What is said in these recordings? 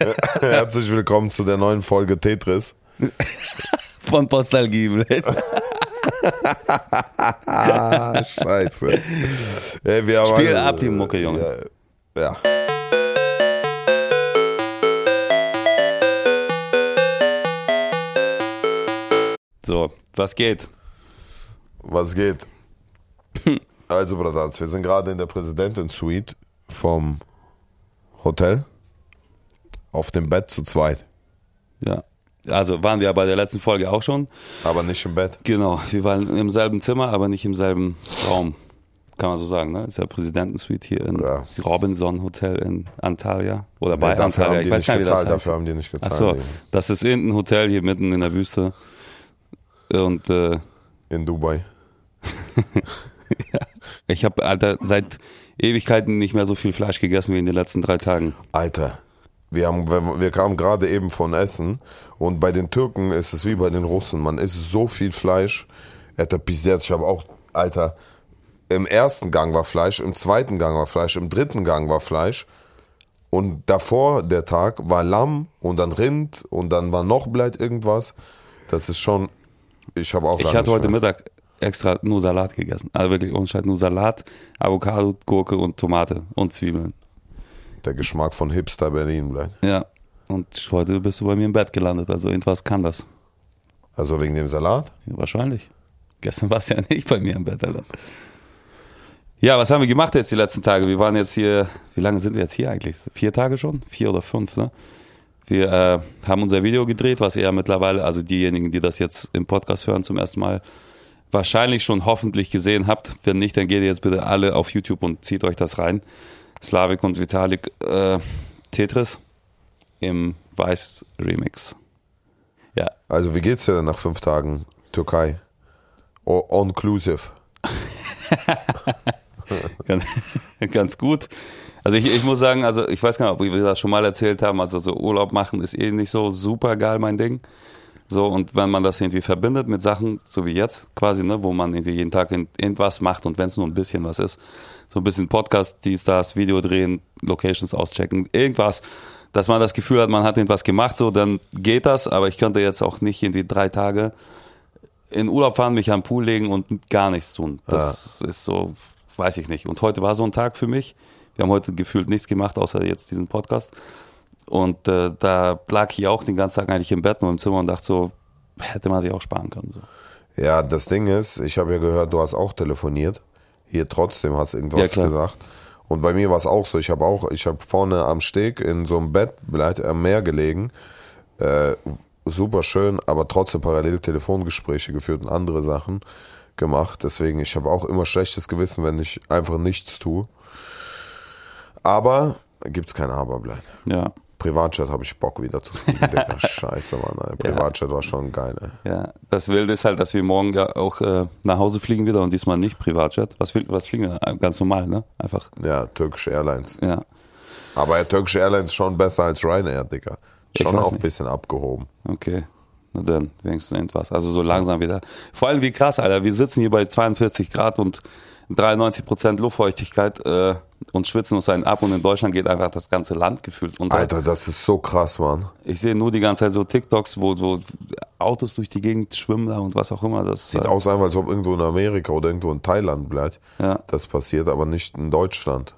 Herzlich willkommen zu der neuen Folge Tetris. Von Postalgie, Blöd. Scheiße. Ey, wir haben Spiel alle- ab die Mucke, Junge. Ja. ja. So, was geht? Was geht? Also, Bratans, wir sind gerade in der Präsidentin-Suite vom Hotel auf dem Bett zu zweit. Ja. Also waren wir bei der letzten Folge auch schon. Aber nicht im Bett. Genau, wir waren im selben Zimmer, aber nicht im selben Raum. Kann man so sagen, ne? Ist ja Präsidentensuite hier im Ja. Robinson Hotel in Antalya. Oder bei Nee, dafür Antalya. Ich weiß nicht nicht, wie das gezahlt. heißt. Dafür haben die nicht gezahlt. Achso, das ist irgendein Hotel hier mitten in der Wüste. Und äh, In Dubai. ich habe, Alter, seit Ewigkeiten nicht mehr so viel Fleisch gegessen wie in den letzten drei Tagen. Alter, wir, haben, wir kamen gerade eben von Essen und bei den Türken ist es wie bei den Russen. Man isst so viel Fleisch. Alter, bis jetzt, ich habe auch, Alter, im ersten Gang war Fleisch, im zweiten Gang war Fleisch, im dritten Gang war Fleisch. Und davor, der Tag, war Lamm und dann Rind und dann war noch bleibt irgendwas. Das ist schon, ich habe auch. Ich hatte heute mehr. Mittag extra nur Salat gegessen. Also wirklich ohne nur Salat, Avocado, Gurke und Tomate und Zwiebeln. Der Geschmack von Hipster Berlin bleibt. Ja. Und heute bist du bei mir im Bett gelandet. Also irgendwas kann das. Also wegen dem Salat? Ja, wahrscheinlich. Gestern war es ja nicht bei mir im Bett, Alter. Ja, was haben wir gemacht jetzt die letzten Tage? Wir waren jetzt hier, wie lange sind wir jetzt hier eigentlich? Vier Tage schon? Vier oder fünf, ne? Wir äh, haben unser Video gedreht, was ihr ja mittlerweile, also diejenigen, die das jetzt im Podcast hören zum ersten Mal, wahrscheinlich schon hoffentlich gesehen habt. Wenn nicht, dann geht ihr jetzt bitte alle auf YouTube und zieht euch das rein. Slavik und Vitalik äh, Tetris im Weiß Remix. Ja, Also wie geht's dir denn nach fünf Tagen Türkei? O Inclusive. Ganz, ganz gut. Also ich, ich muss sagen, also ich weiß gar nicht, ob wir das schon mal erzählt haben, also so Urlaub machen ist eh nicht so super geil mein Ding. So, und wenn man das irgendwie verbindet mit Sachen, so wie jetzt quasi, ne, wo man irgendwie jeden Tag irgendwas macht und wenn es nur ein bisschen was ist, so ein bisschen Podcast, dies, das, Video drehen, Locations auschecken, irgendwas, dass man das Gefühl hat, man hat irgendwas gemacht, so, dann geht das, aber ich könnte jetzt auch nicht irgendwie drei Tage in Urlaub fahren, mich am Pool legen und gar nichts tun. Das ist so, weiß ich nicht. Und heute war so ein Tag für mich. Wir haben heute gefühlt nichts gemacht, außer jetzt diesen Podcast. Und äh, da lag ich auch den ganzen Tag eigentlich im Bett nur im Zimmer und dachte so, hätte man sich auch sparen können. So. Ja, das Ding ist, ich habe ja gehört, du hast auch telefoniert. Hier trotzdem hast du Ja, irgendwas klar. gesagt. Und bei mir war es auch so. Ich habe auch, ich habe vorne am Steg in so einem Bett vielleicht am Meer gelegen. Äh, super schön, aber trotzdem parallel Telefongespräche geführt und andere Sachen gemacht. Deswegen, ich habe auch immer schlechtes Gewissen, wenn ich einfach nichts tue. Aber gibt's kein Aber, bleibt. Ja, Privatchat habe ich Bock wieder zu fliegen, Digga. Scheiße, Mann. Ey. Privatchat war schon geil, ey. ja. Das Wilde ist halt, dass wir morgen ja auch äh, nach Hause fliegen wieder und diesmal nicht Privatjet. Was, was fliegen wir? Ganz normal, ne? Einfach, Ja, Turkish Airlines. ja. Aber ja, Turkish Airlines schon besser als Ryanair, Digga. Schon auch ein bisschen abgehoben. Okay. Na dann, wenigstens irgendwas. Also so langsam wieder. Vor allem wie krass, Alter. Wir sitzen hier bei 42 Grad und 93 Prozent Luftfeuchtigkeit äh, und schwitzen uns einen ab und in Deutschland geht einfach das ganze Land gefühlt unter. Alter, das ist so krass, Mann. Ich sehe nur die ganze Zeit so TikToks, wo so Autos durch die Gegend schwimmen und was auch immer. Das Sieht äh, aus einfach, als ob irgendwo in Amerika oder irgendwo in Thailand bleibt. Ja. Das passiert, aber nicht in Deutschland.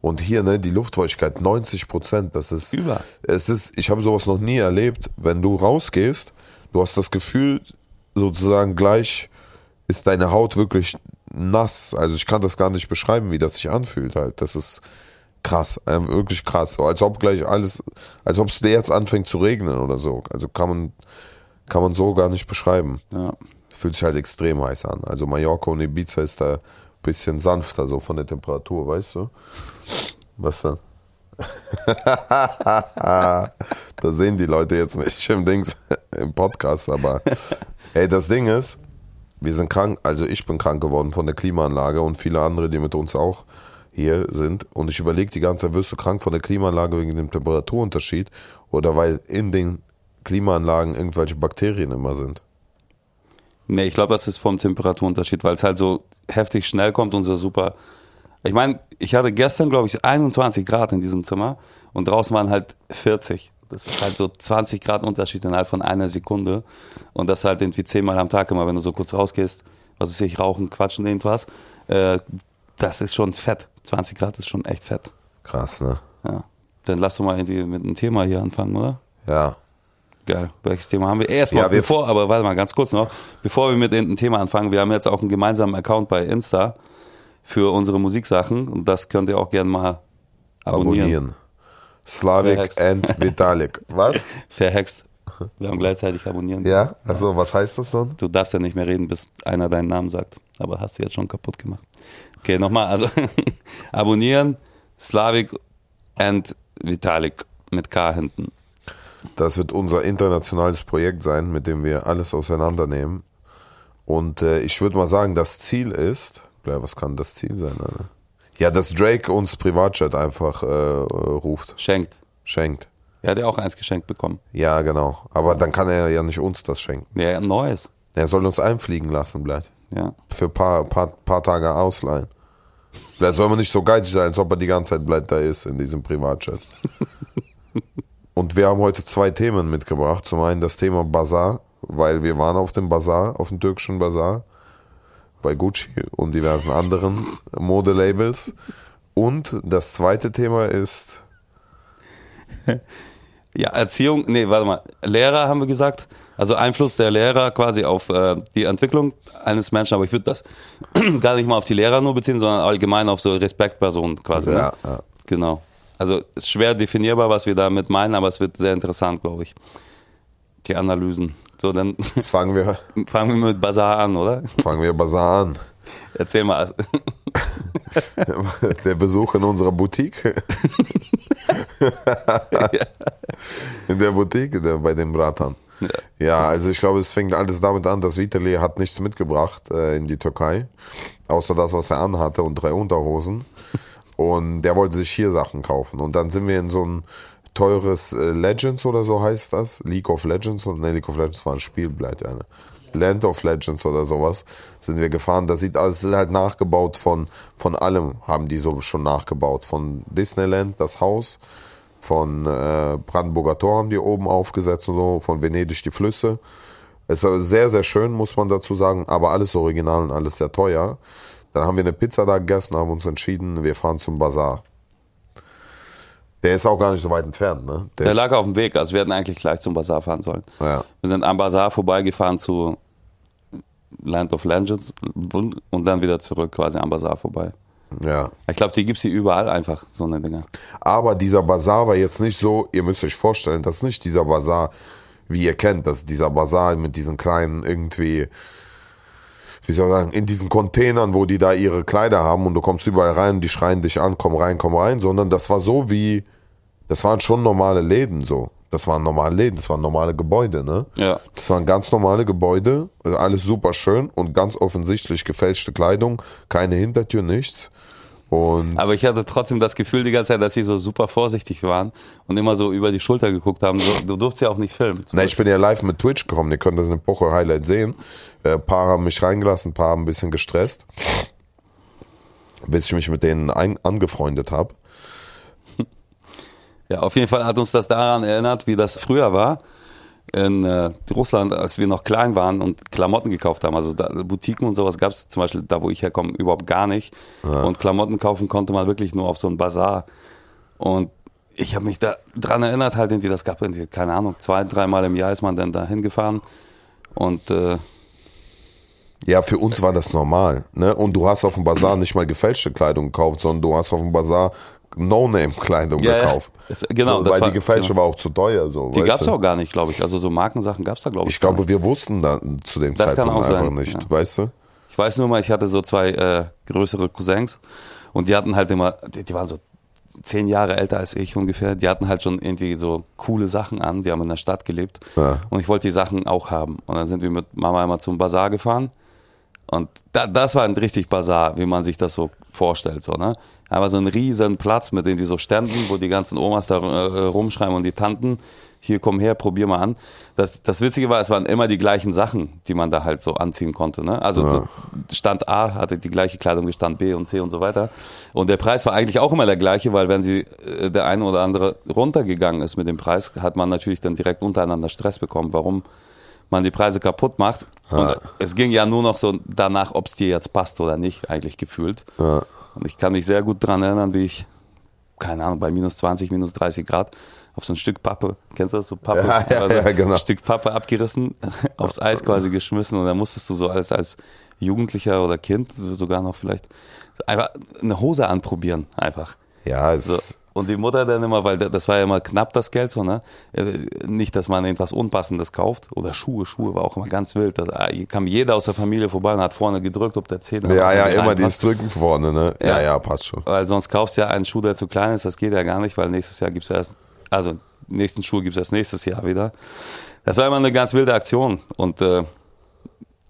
Und hier, ne, die Luftfeuchtigkeit 90 Prozent, das ist. Über. Es ist, ich habe sowas noch nie erlebt. Wenn du rausgehst, du hast das Gefühl, sozusagen gleich ist deine Haut wirklich nass. Also ich kann das gar nicht beschreiben, wie das sich anfühlt halt. Das ist krass, ähm, wirklich krass. So, als ob gleich alles, als ob es jetzt anfängt zu regnen oder so. Also kann man, kann man so gar nicht beschreiben. Ja. Fühlt sich halt extrem heiß an. Also Mallorca und Ibiza ist da ein bisschen sanfter, so von der Temperatur, weißt du? Was dann? da sehen die Leute jetzt nicht im Dings, im Podcast, aber ey, das Ding ist, wir sind krank, also ich bin krank geworden von der Klimaanlage und viele andere, die mit uns auch hier sind. Und ich überlege die ganze Zeit, wirst du krank von der Klimaanlage wegen dem Temperaturunterschied oder weil in den Klimaanlagen irgendwelche Bakterien immer sind? Nee, ich glaube, das ist vom Temperaturunterschied, weil es halt so heftig schnell kommt und so super Ich meine, ich hatte gestern, glaube ich, 21 Grad in diesem Zimmer und draußen waren halt 40. Das ist halt so 20 Grad Unterschied innerhalb von einer Sekunde. Und das halt irgendwie zehnmal am Tag immer, wenn du so kurz rausgehst, was weiß ich, rauchen, quatschen, irgendwas. Äh, das ist schon fett. 20 Grad ist schon echt fett. Krass, ne? Ja. Dann lass doch mal irgendwie mit einem Thema hier anfangen, oder? Ja. Geil. Welches Thema haben wir? Erstmal, Ja, wir- bevor, aber warte mal ganz kurz noch, bevor wir mit dem Thema anfangen, wir haben jetzt auch einen gemeinsamen Account bei Insta für unsere Musiksachen und das könnt ihr auch gerne mal abonnieren. Abonnieren. Slavik and Vitalik. Was? Verhext. Wir haben gleichzeitig abonnieren. Ja? Also, was heißt das dann? Du darfst ja nicht mehr reden, bis einer deinen Namen sagt. Aber hast du jetzt schon kaputt gemacht. Okay, nochmal. Also abonnieren, Slavik and Vitalik mit K hinten. Das wird unser internationales Projekt sein, mit dem wir alles auseinandernehmen. Und äh, ich würde mal sagen, das Ziel ist, was kann das Ziel sein? Alter? Ja, dass Drake uns Privatchat einfach äh, ruft, Schenkt. schenkt. Er hat ja auch eins geschenkt bekommen. Ja, genau. Aber dann kann er ja nicht uns das schenken. Ja, ein neues. Er soll uns einfliegen lassen, bleibt. Ja. Für ein paar, paar, paar Tage ausleihen. Vielleicht soll man nicht so geizig sein, als ob er die ganze Zeit bleibt da ist in diesem Privatchat. Und wir haben heute zwei Themen mitgebracht. Zum einen das Thema Bazar, weil wir waren auf dem Bazar, auf dem türkischen Bazar, bei Gucci und diversen anderen Modelabels. Und das zweite Thema ist, Ja, Erziehung, nee, warte mal, Lehrer haben wir gesagt. Also Einfluss der Lehrer quasi auf äh, die Entwicklung eines Menschen, aber ich würde das gar nicht mal auf die Lehrer nur beziehen, sondern allgemein auf so Respektpersonen quasi. ja, Ne? ja. Genau. Also ist schwer definierbar, was wir damit meinen, aber es wird sehr interessant, glaube ich. Die Analysen. So, dann fangen wir, fangen wir mit Bazar an, oder? fangen wir Bazar an. Erzähl mal. Der Besuch in unserer Boutique. In der Boutique, der, bei den Bratan. Ja, also ich glaube, es fängt alles damit an, dass Vitali hat nichts mitgebracht äh, in die Türkei, außer das, was er anhatte und drei Unterhosen. Und der wollte sich hier Sachen kaufen. Und dann sind wir in so ein teures äh, Legends oder so heißt das. League of Legends. Und ne, League of Legends war ein Spiel, bleibt eine. Land of Legends oder sowas sind wir gefahren. Das sieht alles halt nachgebaut von, von allem, haben die so schon nachgebaut. Von Disneyland, das Haus, von äh, Brandenburger Tor haben die oben aufgesetzt und so, von Venedig die Flüsse. Es ist sehr, sehr schön, muss man dazu sagen, aber alles original und alles sehr teuer. Dann haben wir eine Pizza da gegessen, haben uns entschieden, wir fahren zum Bazar. Der ist auch gar nicht so weit entfernt, ne? Der ist, lag auf dem Weg, also wir hätten eigentlich gleich zum Bazar fahren sollen. ja. Wir sind am Bazar vorbeigefahren zu Land of Legends und dann wieder zurück quasi am Bazar vorbei. ja. Ich glaube, die gibt's hier überall einfach, so eine Dinger. Aber dieser Bazar war jetzt nicht so, ihr müsst euch vorstellen, das ist nicht dieser Bazar, wie ihr kennt, das ist dieser Bazar mit diesen kleinen irgendwie, wie soll ich sagen, in diesen Containern, wo die da ihre Kleider haben und du kommst überall rein und die schreien dich an, komm rein, komm rein, sondern das war so wie, das waren schon normale Läden so. Das waren normale Läden, das waren normale Gebäude, ne? Ja. Das waren ganz normale Gebäude, also alles super schön und ganz offensichtlich gefälschte Kleidung, keine Hintertür, nichts. Und Aber ich hatte trotzdem das Gefühl die ganze Zeit, dass sie so super vorsichtig waren und immer so über die Schulter geguckt haben. So, du durfst ja auch nicht filmen. Na, ich bin ja live mit Twitch gekommen, ihr könnt das in Pocher Highlight sehen. Äh, Ein paar haben mich reingelassen, ein paar haben ein bisschen gestresst. Bis ich mich mit denen ein angefreundet habe. Ja, auf jeden Fall hat uns das daran erinnert, wie das früher war in äh, Russland, als wir noch klein waren und Klamotten gekauft haben. Also da, Boutiquen und sowas gab es zum Beispiel da, wo ich herkomme, überhaupt gar nicht. Und Klamotten kaufen konnte man wirklich nur auf so einem Bazar. Und ich habe mich da dran erinnert, halt irgendwie, das gab irgendwie, keine Ahnung, zwei, dreimal im Jahr ist man dann da hingefahren. Und äh, Ja, für uns war das normal. Ne? Und du hast auf dem Bazar nicht mal gefälschte Kleidung gekauft, sondern du hast auf dem Bazar No-Name-Kleidung Ja, ja. gekauft. Das- genau, so, das weil war- die gefälschte genau. war auch zu teuer. So, die gab es auch gar nicht, glaube ich. Also so Markensachen gab es da, glaube ich. Ich glaube, wir wussten da zu dem Das kann Zeitpunkt auch einfach sein, nicht, ja. weißt du? Ich weiß nur mal, ich hatte so zwei äh, größere Cousins und die hatten halt immer, die, die waren so zehn Jahre älter als ich ungefähr, die hatten halt schon irgendwie so coole Sachen an, die haben in der Stadt gelebt Ja. und ich wollte die Sachen auch haben. Und dann sind wir mit Mama immer zum Bazar gefahren Und da, das war ein richtig Bazar, wie man sich das so vorstellt, so, ne? Aber so ein riesen Platz mit irgendwie so Ständen, wo die ganzen Omas da äh, rumschreiben und die Tanten, hier komm her, probier mal an. Das, das Witzige war, es waren immer die gleichen Sachen, die man da halt so anziehen konnte. Ne? Also Ja. so Stand A hatte die gleiche Kleidung wie Stand B und C und so weiter. Und der Preis war eigentlich auch immer der gleiche, weil wenn sie äh, der eine oder andere runtergegangen ist mit dem Preis, hat man natürlich dann direkt untereinander Stress bekommen, warum man die Preise kaputt macht. Und es ging ja nur noch so danach, ob es dir jetzt passt oder nicht, eigentlich gefühlt. Ja. Und ich kann mich sehr gut daran erinnern, wie ich, keine Ahnung, bei minus 20, minus 30 Grad auf so ein Stück Pappe, kennst du das, so Pappe? Ja, ja, Also ja, genau. Ein Stück Pappe abgerissen, aufs Eis quasi geschmissen und dann musstest du so als, als Jugendlicher oder Kind sogar noch vielleicht einfach eine Hose anprobieren, einfach. Ja, es, So. Und die Mutter dann immer, weil das war ja immer knapp das Geld so, ne? Äh, Nicht, dass man irgendwas Unpassendes kauft. Oder Schuhe, Schuhe war auch immer ganz wild. Da kam jeder aus der Familie vorbei und hat vorne gedrückt, ob der Zehner ja, ja, immer reinpasst. dieses Drücken vorne, ne? Ja, Ja. ja, passt schon. Weil sonst kaufst du ja einen Schuh, der zu klein ist. Das geht ja gar nicht, weil nächstes Jahr gibt's ja erst, also nächsten Schuh gibt's erst nächstes Jahr wieder. Das war immer eine ganz wilde Aktion. Und äh,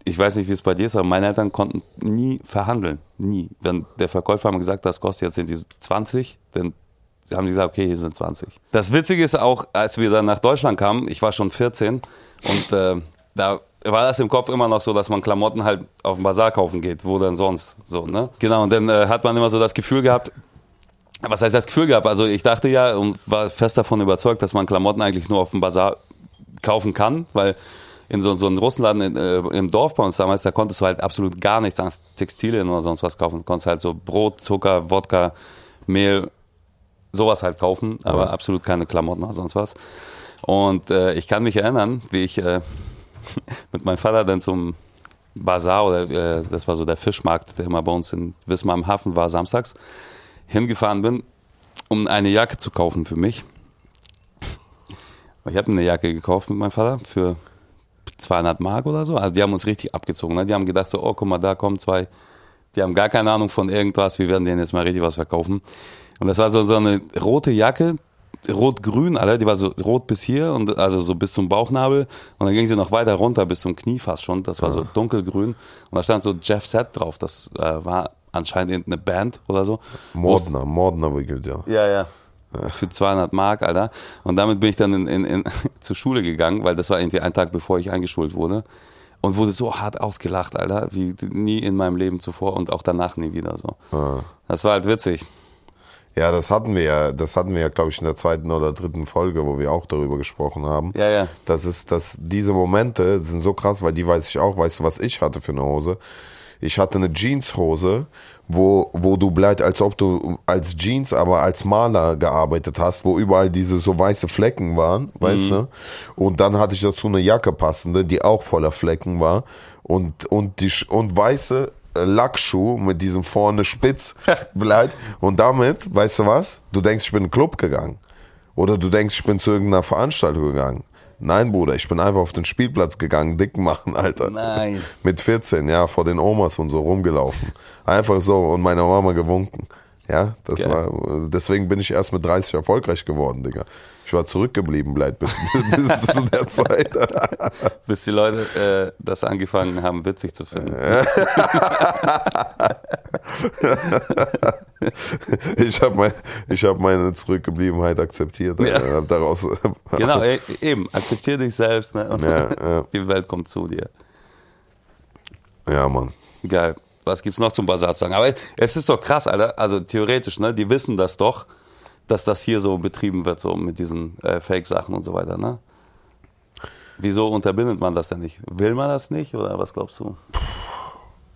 ich weiß nicht, wie es bei dir ist, aber meine Eltern konnten nie verhandeln. Nie. Wenn der Verkäufer mal gesagt hat, das kostet jetzt sind die 20, dann haben die gesagt, okay, hier sind 20. Das Witzige ist auch, als wir dann nach Deutschland kamen, ich war schon 14 und äh, da war das im Kopf immer noch so, dass man Klamotten halt auf dem Bazar kaufen geht, wo denn sonst so, ne? Genau, und dann äh, hat man immer so das Gefühl gehabt, was heißt das Gefühl gehabt? Also ich dachte ja und war fest davon überzeugt, dass man Klamotten eigentlich nur auf dem Bazar kaufen kann, weil in so, so einem Russenladen in, äh, im Dorf bei uns damals, da konntest du halt absolut gar nichts an Textilien oder sonst was kaufen. Du konntest halt so Brot, Zucker, Wodka, Mehl, sowas halt kaufen, aber absolut keine Klamotten oder sonst was. Und äh, ich kann mich erinnern, wie ich äh, mit meinem Vater dann zum Bazar oder äh, das war so der Fischmarkt, der immer bei uns in Wismar am Hafen war, samstags, hingefahren bin, um eine Jacke zu kaufen für mich. Ich habe eine Jacke gekauft mit meinem Vater für 200 Mark oder so. Also die haben uns richtig abgezogen. Ne? Die haben gedacht so, oh, guck mal, da kommen zwei. Die haben gar keine Ahnung von irgendwas. Wir werden denen jetzt mal richtig was verkaufen. Und das war so, so eine rote Jacke, rot-grün, Alter. Die war so rot bis hier und also so bis zum Bauchnabel. Und dann ging sie noch weiter runter bis zum Knie fast schon. Das war so dunkelgrün. Und da stand so Jeff Set drauf. Das äh, war anscheinend irgendeine Band oder so. Mordner, Mordner wickelt, ja. Ja, ja. Für 200 Mark, Alter. Und damit bin ich dann in, in, in, zur Schule gegangen, weil das war irgendwie ein Tag, bevor ich eingeschult wurde. Und wurde so hart ausgelacht, Alter, wie nie in meinem Leben zuvor und auch danach nie wieder so. Ah. Das war halt witzig. Ja, das hatten wir ja, das hatten wir ja, glaube ich, in der zweiten oder dritten Folge, wo wir auch darüber gesprochen haben. Ja, ja. Das ist, dass diese Momente sind so krass, weil die weiß ich auch. Weißt du, was ich hatte für eine Hose? Ich hatte eine Jeanshose, wo, wo du bleibst, als ob du als Jeans, aber als Maler gearbeitet hast, wo überall diese so weiße Flecken waren, weißt du? Und dann hatte ich dazu eine Jacke passende, die auch voller Flecken war und, und die, und weiße Lackschuh mit diesem vorne spitz bleibt. Und damit, weißt du was? Du denkst, ich bin in den Club gegangen. Oder du denkst, ich bin zu irgendeiner Veranstaltung gegangen. Nein, Bruder, ich bin einfach auf den Spielplatz gegangen, dick machen, Alter. Nein. Mit 14, ja, vor den Omas und so rumgelaufen. Einfach so und meiner Mama gewunken. Ja, das Geil. war, deswegen bin ich erst mit 30 erfolgreich geworden, Digga. Ich war zurückgeblieben, bleibt bis, bis, bis zu der Zeit. Bis die Leute äh, das angefangen haben, witzig zu finden. Ich habe mein, ich hab meine Zurückgebliebenheit akzeptiert. Ja. äh, daraus, Genau, e- eben. Akzeptier dich selbst ne? Ja, ja. die Welt kommt zu dir. ja, Mann. Geil. Was gibt's noch zum Basar zu sagen? Aber es ist doch krass, Alter. Also theoretisch, ne? Die wissen das doch, dass das hier so betrieben wird, so mit diesen äh, Fake-Sachen und so weiter, ne? Wieso unterbindet man das denn nicht? Will man das nicht oder was glaubst du?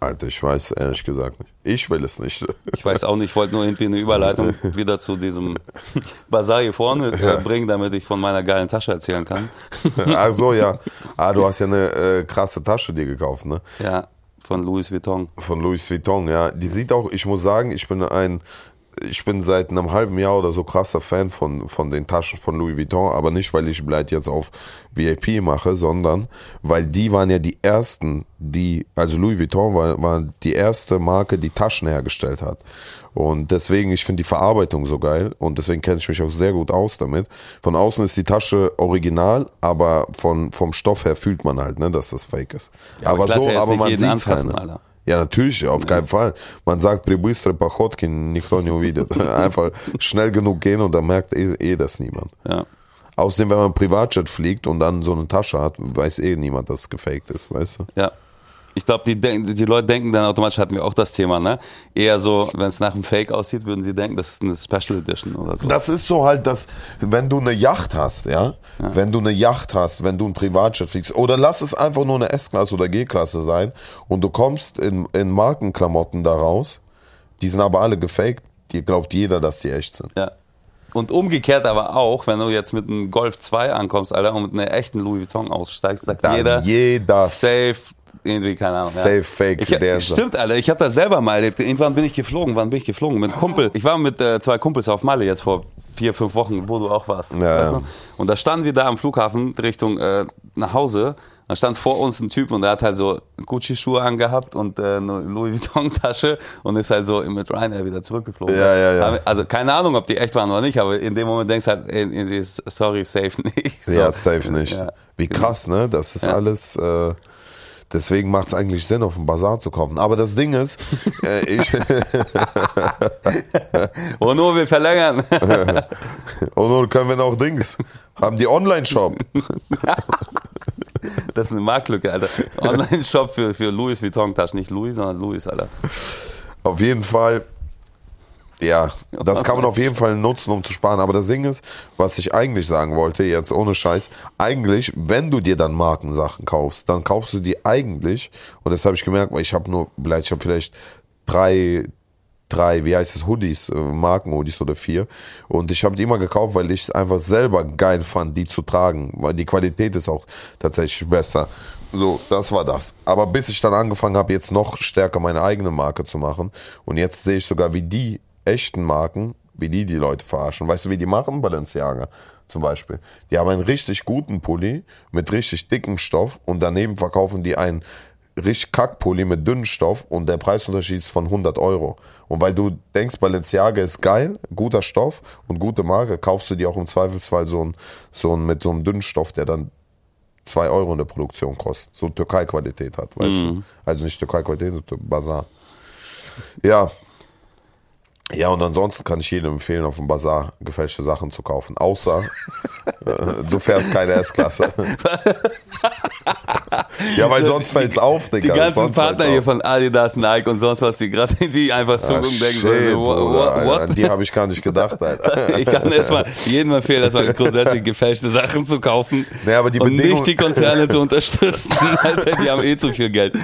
Alter, ich weiß ehrlich gesagt nicht. Ich will es nicht. Ich weiß auch nicht, ich wollte nur irgendwie eine Überleitung wieder zu diesem Basar hier vorne äh, bringen, damit ich von meiner geilen Tasche erzählen kann. Ach so, ja. Ah, du hast ja eine äh, krasse Tasche dir gekauft, ne? Ja, von Louis Vuitton. Von Louis Vuitton, ja. Die sieht auch, ich muss sagen, ich bin ein, ich bin seit einem halben Jahr oder so krasser Fan von, von den Taschen von Louis Vuitton, aber nicht, weil ich bleibt jetzt auf VIP mache, sondern weil die waren ja die ersten, die, also Louis Vuitton war, war die erste Marke, die Taschen hergestellt hat. Und deswegen, ich finde die Verarbeitung so geil und deswegen kenne ich mich auch sehr gut aus damit. Von außen ist die Tasche original, aber von, vom Stoff her fühlt man halt, ne, dass das fake ist. Ja, aber aber so, aber man sieht's anfassen, keine. Alter. Ja, natürlich, auf keinen Fall. Man sagt, прибыстро походки никто не увидит. Einfach schnell genug gehen und dann merkt eh, eh das niemand. Ja. Außerdem, wenn man Privatjet fliegt und dann so eine Tasche hat, weiß eh niemand, dass es gefaked ist, weißt du? Ja. Ich glaube, die, die Leute denken dann automatisch, hatten wir auch das Thema, ne? Eher so, wenn es nach einem Fake aussieht, würden sie denken, das ist eine Special Edition oder so. Das ist so halt, dass, wenn du eine Yacht hast, ja, wenn du eine Yacht hast, wenn du ein Privatjet fliegst, oder lass es einfach nur eine S-Klasse oder G-Klasse sein und du kommst in, in Markenklamotten da raus, die sind aber alle gefaked, dir glaubt jeder, dass die echt sind. Ja. Und umgekehrt aber auch, wenn du jetzt mit einem Golf 2 ankommst, Alter, und mit einer echten Louis Vuitton aussteigst, sagt Dann jeder, jeder safe, irgendwie, keine Ahnung. Safe ja. Fake, Ich, der ist- stimmt, Alter, ich habe das selber mal erlebt. Irgendwann bin ich geflogen. Wann bin ich geflogen? Mit Kumpel. Ich war mit äh, zwei Kumpels auf Malle jetzt vor vier, fünf Wochen, wo du auch warst. Ja? Und da standen wir da am Flughafen Richtung äh, nach Hause. Da stand vor uns ein Typ und der hat halt so Gucci-Schuhe angehabt und äh, eine Louis Vuitton-Tasche und ist halt so mit Ryanair wieder zurückgeflogen. Ja, ja, ja. Also keine Ahnung, ob die echt waren oder nicht, aber in dem Moment denkst du halt, ey, ey, sorry, safe nicht. So. Ja, safe nicht. Ja. Wie krass, ne? Das ist alles. Äh, deswegen macht es eigentlich Sinn, auf dem Bazar zu kaufen. Aber das Ding ist, äh, ich, Und nur wir verlängern. und nun können wir noch Dings. Haben die Online-Shop. Das ist eine Marktlücke, Alter. Online-Shop für, für Louis Vuitton-Taschen. Nicht Louis, sondern Louis, Alter. Auf jeden Fall. Ja, das kann man auf jeden Fall nutzen, um zu sparen. Aber das Ding ist, was ich eigentlich sagen wollte, jetzt ohne Scheiß, eigentlich, wenn du dir dann Markensachen kaufst, dann kaufst du die eigentlich, und das habe ich gemerkt, weil ich habe nur, vielleicht, ich habe vielleicht drei, drei, wie heißt es, Hoodies, äh, Marken-Hoodies oder vier. Und ich habe die immer gekauft, weil ich es einfach selber geil fand, die zu tragen. Weil die Qualität ist auch tatsächlich besser. So, das war das. Aber bis ich dann angefangen habe, jetzt noch stärker meine eigene Marke zu machen. Und jetzt sehe ich sogar, wie die echten Marken, wie die die Leute verarschen. Weißt du, wie die machen? Balenciaga zum Beispiel. Die haben einen richtig guten Pulli mit richtig dickem Stoff und daneben verkaufen die einen richtig Kackpulli mit dünnem Stoff und der Preisunterschied ist von 100 Euro. Und weil du denkst, Balenciaga ist geil, guter Stoff und gute Marke, kaufst du dir auch im Zweifelsfall so ein, so ein mit so einem dünnen Stoff, der dann 2 Euro in der Produktion kostet. So Türkei-Qualität hat, weißt du? Also nicht Türkei-Qualität, sondern Bazar. Ja. Ja, und ansonsten kann ich jedem empfehlen, auf dem Bazar gefälschte Sachen zu kaufen. Außer äh, du fährst keine S-Klasse. ja, weil sonst fällt's auf, Die Digga. ganzen sonst Partner hier auf. von Adidas, Nike und sonst was, die gerade die einfach Ah, zugucken und denken shit, so, what, what? An die habe ich gar nicht gedacht, Alter. Ich kann erstmal jedem empfehlen, erstmal grundsätzlich gefälschte Sachen zu kaufen Nee, aber die und Bedingung- nicht die Konzerne zu unterstützen. Alter, die haben eh zu viel Geld.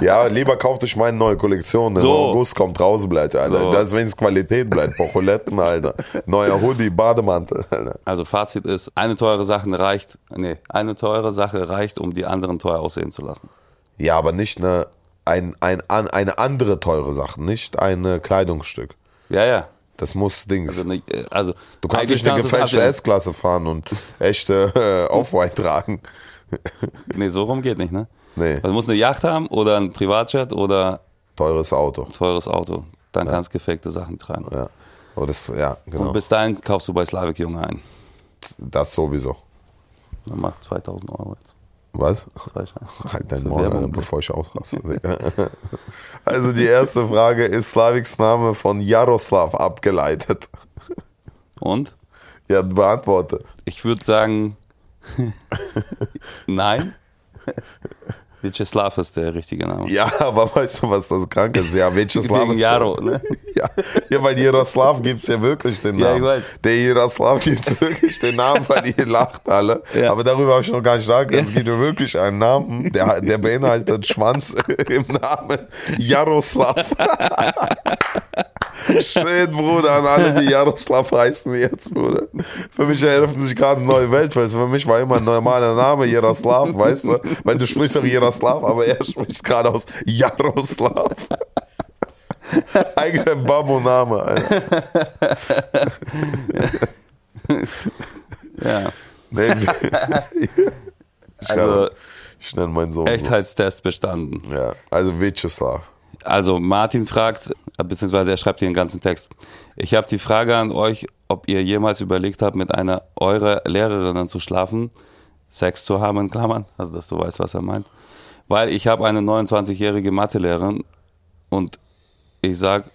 Ja, lieber kauft euch meine neue Kollektion. Im So. August kommt raus, bleibt, Alter. So. Das ist wenigstens Qualität bleibt. Pocholetten, Alter. Neuer Hoodie, Bademantel, Alter. Also Fazit ist, eine teure Sache reicht, nee, eine teure Sache reicht, um die anderen teuer aussehen zu lassen. Ja, aber nicht eine, ein, ein, an- eine andere teure Sache, nicht ein äh, Kleidungsstück. Ja, ja. Das muss Dings. Also, ne, also du kannst nicht eine gefälschte. S-Klasse fahren und echte äh, Off-White tragen. Nee, so rum geht nicht, ne? Nee, Also, du musst eine Yacht haben oder ein Privatjet oder teures Auto. teures Auto. Dann kannst du gefakte Sachen tragen. Ja. Oh, das, ja, genau. Und bis dahin kaufst du bei Slavik Junge ein. Das sowieso. Dann macht 2000 Euro jetzt. Was? Zwei Scheine. Halt dein Maul. Alter, bevor ich ausraste. also die erste Frage, ist Slaviks Name von Jaroslav abgeleitet? Und? Ja, beantworte. Ich würde sagen, nein. Vyacheslav ist der richtige Name. Ja, aber weißt du, was das krank ist? Ja, Vyacheslav ist Jaro, ne? Ja, ja bei Jaroslav gibt es ja wirklich den Ja, Namen. ich weiß. Der Jaroslav gibt wirklich den Namen, weil ihr lacht alle. Ja. Aber darüber habe ich noch gar nicht nachgedacht. Es gibt ja wirklich einen Namen, der, der beinhaltet Schwanz im Namen. Jaroslav. Schön, Bruder, an alle, die Jaroslav heißen jetzt, Bruder. Für mich eröffnet sich gerade eine neue Welt, weil für mich war immer ein normaler Name Jaroslav, weißt du? Weil du sprichst auch Jaroslav, aber er spricht gerade aus Jaroslav. Eigentlich ein Babu-Name, Alter. Ja. Nee, ich, Also habe- ich nenne meinen Sohn. Echtheitstest bestanden. Ja, also Vyacheslav. Also Martin fragt, beziehungsweise er schreibt hier den ganzen Text. Ich habe die Frage an euch, ob ihr jemals überlegt habt, mit einer eurer Lehrerinnen zu schlafen, Sex zu haben in Klammern, also dass du weißt, was er meint. Weil ich habe eine 29-jährige Mathelehrerin und ich sag,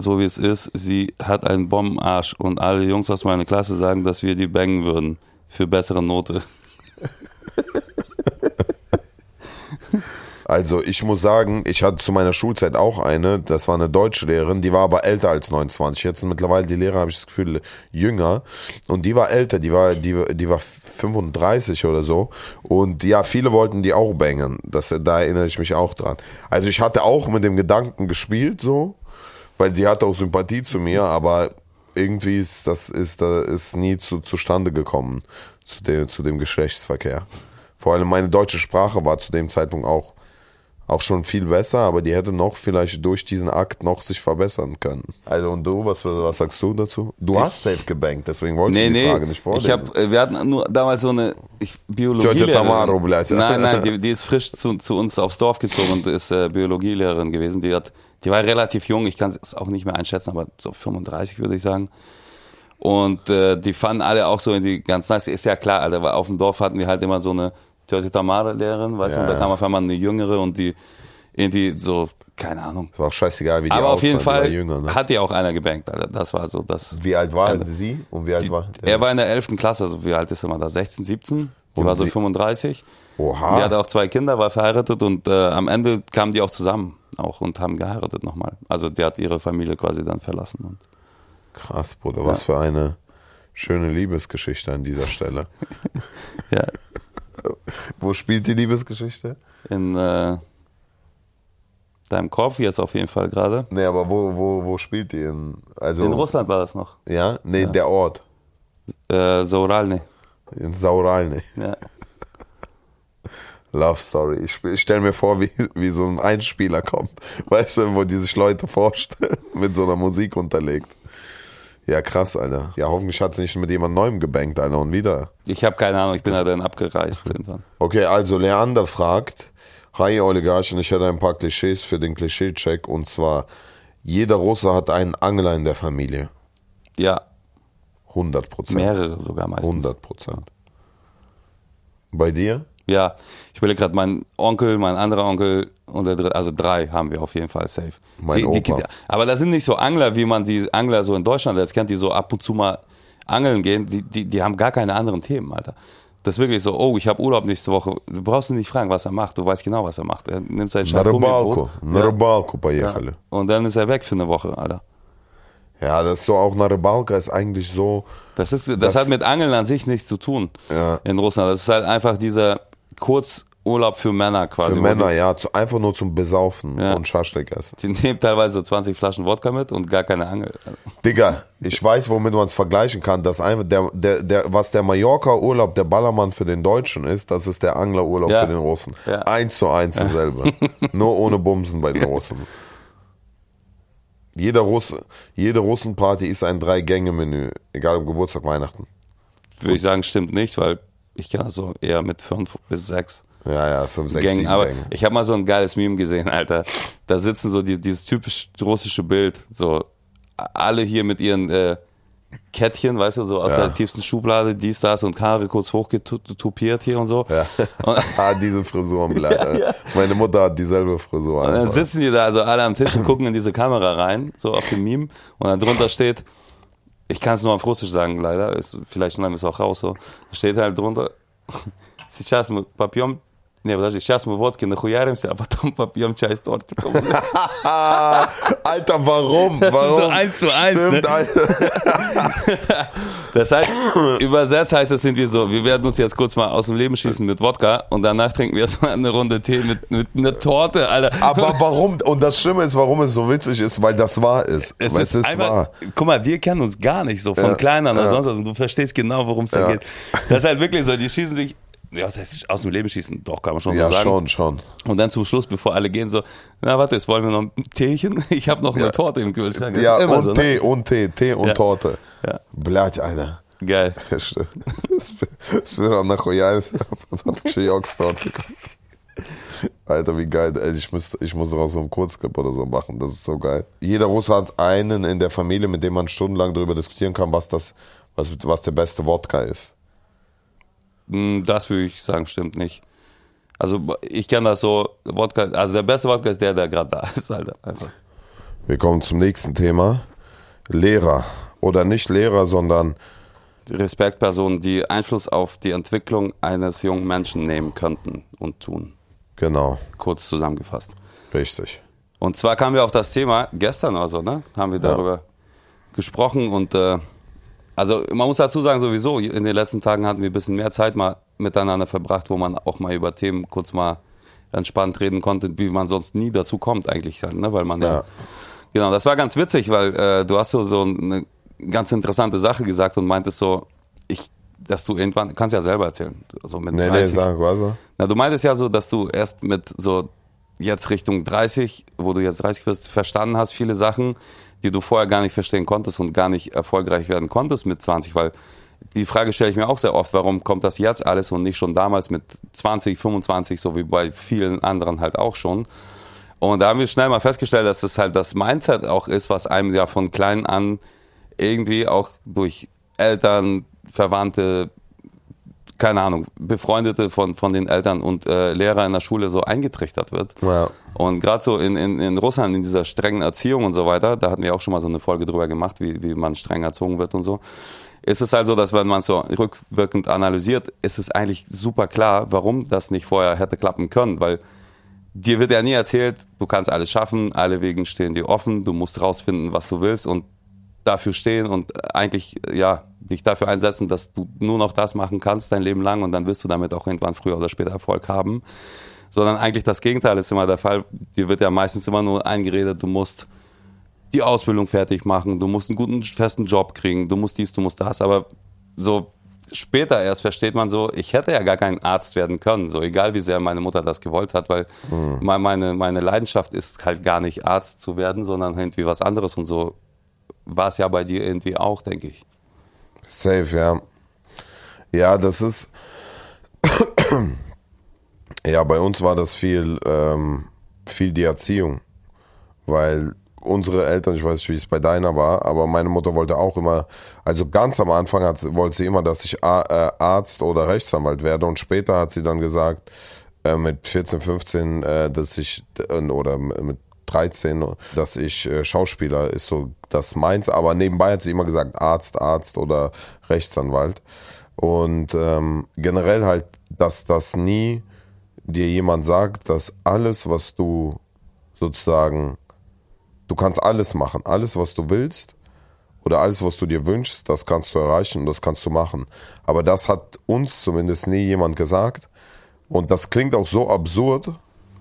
so wie es ist, sie hat einen Bombenarsch und alle Jungs aus meiner Klasse sagen, dass wir die bangen würden für bessere Note. Also ich muss sagen, ich hatte zu meiner Schulzeit auch eine, das war eine deutsche Lehrerin, die war aber älter als 29. Jetzt sind mittlerweile die Lehrer, habe ich das Gefühl, jünger. Und die war älter, die war, die, die war 35 oder so. Und ja, viele wollten die auch bangen. Das, da erinnere ich mich auch dran. Also ich hatte auch mit dem Gedanken gespielt, so, weil die hatte auch Sympathie zu mir, aber irgendwie ist das ist, das ist nie zu, zustande gekommen zu dem, zu dem Geschlechtsverkehr. Vor allem meine deutsche Sprache war zu dem Zeitpunkt auch auch schon viel besser, aber die hätte noch vielleicht durch diesen Akt noch sich verbessern können. Also und du, was, was sagst du dazu? Du hast safe gebankt, deswegen wollte Nee, ich die nee, Frage nicht vorlesen. ich hab, äh, wir hatten nur damals so eine ich, Biologie. Tamaro, blöd. Nein, nein, die, die ist frisch zu, zu uns aufs Dorf gezogen und ist äh, Biologielehrerin gewesen. Die hat, die war relativ jung, ich kann es auch nicht mehr einschätzen, aber so 35 würde ich sagen. Und äh, die fanden alle auch so irgendwie ganz nice. Ist ja klar, Alter, weil auf dem Dorf hatten wir halt immer so eine Tjotja Tamara-Lehrerin, weißt du, Ja, und da ja. kam auf einmal eine jüngere und die irgendwie so, keine Ahnung. Es war auch scheißegal, wie die Aber auf jeden die Fall jünger, ne? hat die auch einer gebankt, Alter. Das war so das. Wie alt war Also, sie und wie alt war Er war in der 11. Klasse, also wie alt ist er mal da? 16, 17? Die Und war so sie- 35. Oha. Die hatte auch zwei Kinder, war verheiratet und äh, am Ende kamen die auch zusammen auch und haben geheiratet nochmal. Also die hat ihre Familie quasi dann verlassen. Und Krass, Bruder, was für eine schöne Liebesgeschichte an dieser Stelle. ja, Wo spielt die Liebesgeschichte? in äh, deinem Kopf jetzt auf jeden Fall gerade. Nee, aber wo, wo, wo spielt die? In, also, In Russland war das noch. Ja? Nee, der Ort. Äh, Sauralny. In Sauralny. Ja. Love Story. Ich, ich stelle mir vor, wie, wie so ein Einspieler kommt. Weißt du, wo die sich Leute vorstellen, mit so einer Musik unterlegt. Ja, krass, Alter. Ja, hoffentlich hat sie nicht mit jemand Neuem gebankt, Alter, und wieder. Ich habe keine Ahnung, ich bin da dann abgereist irgendwann. Okay, also Leander fragt, Hi Oligarchen, ich hätte ein paar Klischees für den Klischee-Check und zwar, jeder Russe hat einen Angler in der Familie. Ja, 100 Prozent. mehrere sogar meistens. 100 Prozent. Bei dir? Ja, ich will gerade meinen Onkel, mein anderer Onkel und der dritte, also drei haben wir auf jeden Fall safe. Mein die, die, Opa. aber das sind nicht so Angler, wie man die Angler so in Deutschland jetzt kennt, die so ab und zu mal angeln gehen. Die, die, die haben gar keine anderen Themen, Alter. Das ist wirklich so, oh, ich habe Urlaub nächste Woche. Du brauchst ihn nicht fragen, was er macht. Du weißt genau, was er macht. Er nimmt sein На scheiß рыбалку. Gummiboot. На Ja. рыбалку поехали. Und dann ist er weg für eine Woche, Alter. Ja, das ist so auch eine Rыбалka ist eigentlich so. Das, ist, das, Das- hat mit Angeln an sich nichts zu tun Ja. in Russland. Das ist halt einfach dieser Kurzurlaub für Männer quasi. Für Männer, ja, zu, einfach nur zum Besaufen Ja. und Schaschlik essen. Die, die nehmen teilweise so 20 Flaschen Wodka mit und gar keine Angel. Digga, ich weiß, womit man es vergleichen kann. Das einfach der, der, der, was der Mallorca-Urlaub der Ballermann für den Deutschen ist, das ist der Angler-Urlaub Ja. für den Russen. Ja. Eins zu eins dasselbe. nur ohne Bumsen bei den Russen. Jeder Russe, jede Russenparty ist ein Drei-Gänge-Menü, egal ob Geburtstag, Weihnachten. Würde ich sagen, stimmt nicht, weil ich kann so eher mit fünf bis sechs Ja, ja, fünf, sechs, Gängen. Aber Gänge. ich habe mal so ein geiles Meme gesehen, Alter. Da sitzen so die, dieses typisch russische Bild, so alle hier mit ihren äh, Kettchen, weißt du, so aus Ja. der tiefsten Schublade, dies, das und Haare kurz hochgetupiert hier und so. Ja. Und, ah, diese Frisuren, ja, Meine Mutter hat dieselbe Frisur. Und dann einfach. sitzen die da also alle am Tisch und gucken in diese Kamera rein, so auf dem Meme. Und dann drunter steht, ich kann es nur auf Russisch sagen, leider, ist, vielleicht schneiden wir es auch raus so. Da steht halt drunter, сейчас мы попьем, не, подожди, сейчас мы водки нахуяримся, а потом попьем чай с тортиком. Ah, Alter, warum? Warum? So eins zu eins, Stimmt, ne? Alter. Das heißt, übersetzt heißt es, sind wir so, wir werden uns jetzt kurz mal aus dem Leben schießen mit Wodka und danach trinken wir erstmal eine Runde Tee mit, mit einer Torte, Alter. Aber warum? Und das Schlimme ist, warum es so witzig ist, weil das wahr ist. Es weil ist, es ist einfach, wahr. guck mal, wir kennen uns gar nicht so von Ja, klein an oder ja. sonst was und du verstehst genau, worum es da Ja. geht. Das ist halt wirklich so, die schießen sich, ja, das heißt, aus dem Leben schießen? Doch, kann man schon ja, so sagen. Ja, schon, schon. Und dann zum Schluss, bevor alle gehen, so, na, warte, jetzt wollen wir noch ein Teechen? Ich habe noch ja. eine Torte im Kühlschrank. Ja, Immer und so, ne? Tee, ne? und Tee, Tee und ja. Torte. Ja. Blatt, Alter. Geil. Ja. Es wird auch nach Royals und Torte Alter, wie geil. Ich muss, ich muss auch so einen Kurzclip oder so machen. Das ist so geil. Jeder Russe hat einen in der Familie, mit dem man stundenlang darüber diskutieren kann, was, das, was, was der beste Wodka ist. Hm, Das würde ich sagen, stimmt nicht. Also ich kenne das so, Wodka, also der beste Wodka ist der, der gerade da ist, Alter. Einfach. Wir kommen zum nächsten Thema. Lehrer. Oder nicht Lehrer, sondern Respektpersonen, die Einfluss auf die Entwicklung eines jungen Menschen nehmen könnten und tun. genau, Kurz zusammengefasst. richtig. Und zwar kamen wir auf das Thema gestern oder so, ne? Haben wir Ja. darüber gesprochen und äh, also man muss dazu sagen, sowieso, in den letzten Tagen hatten wir ein bisschen mehr Zeit mal miteinander verbracht, wo man auch mal über Themen kurz mal entspannt reden konnte, wie man sonst nie dazu kommt eigentlich halt, ne? Weil man ja, Ja. genau, das war ganz witzig, weil äh, du hast so, so eine ganz interessante Sache gesagt und meintest so, ich, dass du irgendwann, kannst ja selber erzählen, so mit Nee, nee, 30, sag, was? na, du meintest ja so, dass du erst mit so jetzt Richtung 30, wo du jetzt 30 wirst, verstanden hast, viele Sachen, die du vorher gar nicht verstehen konntest und gar nicht erfolgreich werden konntest mit 20, weil die Frage stelle ich mir auch sehr oft, warum kommt das jetzt alles und nicht schon damals mit 20, 25, so wie bei vielen anderen halt auch schon. Und da haben wir schnell mal festgestellt, dass es halt das Mindset auch ist, was einem ja von klein an irgendwie auch durch Eltern, Verwandte, keine Ahnung, Befreundete von, von den Eltern und äh, Lehrer in der Schule so eingetrichtert wird. Ja. Und gerade so in, in, in Russland, in dieser strengen Erziehung und so weiter, da hatten wir auch schon mal so eine Folge drüber gemacht, wie, wie man streng erzogen wird und so, ist es halt so, dass wenn man es so rückwirkend analysiert, ist es eigentlich super klar, warum das nicht vorher hätte klappen können, weil dir wird ja nie erzählt, du kannst alles schaffen, alle Wegen stehen dir offen, du musst rausfinden, was du willst und dafür stehen und eigentlich, ja, dich dafür einsetzen, dass du nur noch das machen kannst dein Leben lang und dann wirst du damit auch irgendwann früher oder später Erfolg haben. Sondern eigentlich das Gegenteil ist immer der Fall. Dir wird ja meistens immer nur eingeredet, du musst die Ausbildung fertig machen, du musst einen guten, festen Job kriegen, du musst dies, du musst das, aber so später erst versteht man so, ich hätte ja gar kein Arzt werden können, so egal wie sehr meine Mutter das gewollt hat, weil me- meine, meine Leidenschaft ist halt gar nicht Arzt zu werden, sondern irgendwie was anderes und so war es ja bei dir irgendwie auch, denke ich. Safe, ja. Ja, das ist. ja, bei uns war das viel, ähm, viel die Erziehung. Weil unsere Eltern, ich weiß nicht, wie es bei deiner war, aber meine Mutter wollte auch immer, also ganz am Anfang hat, wollte sie immer, dass ich äh, Arzt oder Rechtsanwalt werde und später hat sie dann gesagt, äh, mit 14, 15, äh, dass ich, äh, oder mit 13, dass ich äh, Schauspieler ist so das meins, aber nebenbei hat sie immer gesagt Arzt, Arzt oder Rechtsanwalt. Und ähm, generell halt, dass das nie dir jemand sagt, dass alles, was du sozusagen, du kannst alles machen, alles, was du willst oder alles, was du dir wünschst, das kannst du erreichen und das kannst du machen. Aber das hat uns zumindest nie jemand gesagt. Und das klingt auch so absurd,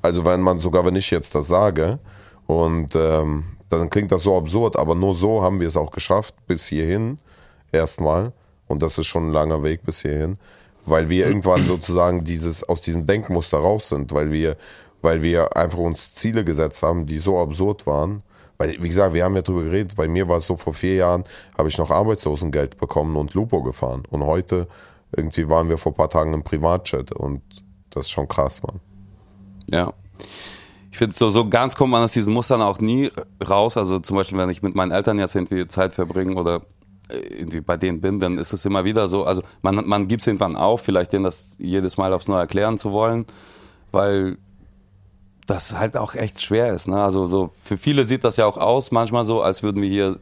also wenn man sogar, wenn ich jetzt das sage, und ähm, dann klingt das so absurd, aber nur so haben wir es auch geschafft, bis hierhin erstmal. Und das ist schon ein langer Weg bis hierhin, weil wir irgendwann sozusagen dieses aus diesem Denkmuster raus sind, weil wir, weil wir einfach uns Ziele gesetzt haben, die so absurd waren. Weil, wie gesagt, wir haben ja drüber geredet. Bei mir war es so, vor vier Jahren habe ich noch Arbeitslosengeld bekommen und Lupo gefahren. Und heute irgendwie waren wir vor ein paar Tagen im Privatchat und das ist schon krass, Mann. Ja. Ich finde, so, so ganz kommt man aus diesen Mustern auch nie raus. Also zum Beispiel, wenn ich mit meinen Eltern jetzt irgendwie Zeit verbringe oder äh, irgendwie bei denen bin, dann ist es immer wieder so. Also man, man gibt es irgendwann auf, vielleicht denen das jedes Mal aufs Neue erklären zu wollen, weil das halt auch echt schwer ist. Ne? Also so für viele sieht das ja auch aus, manchmal so, als würden wir hier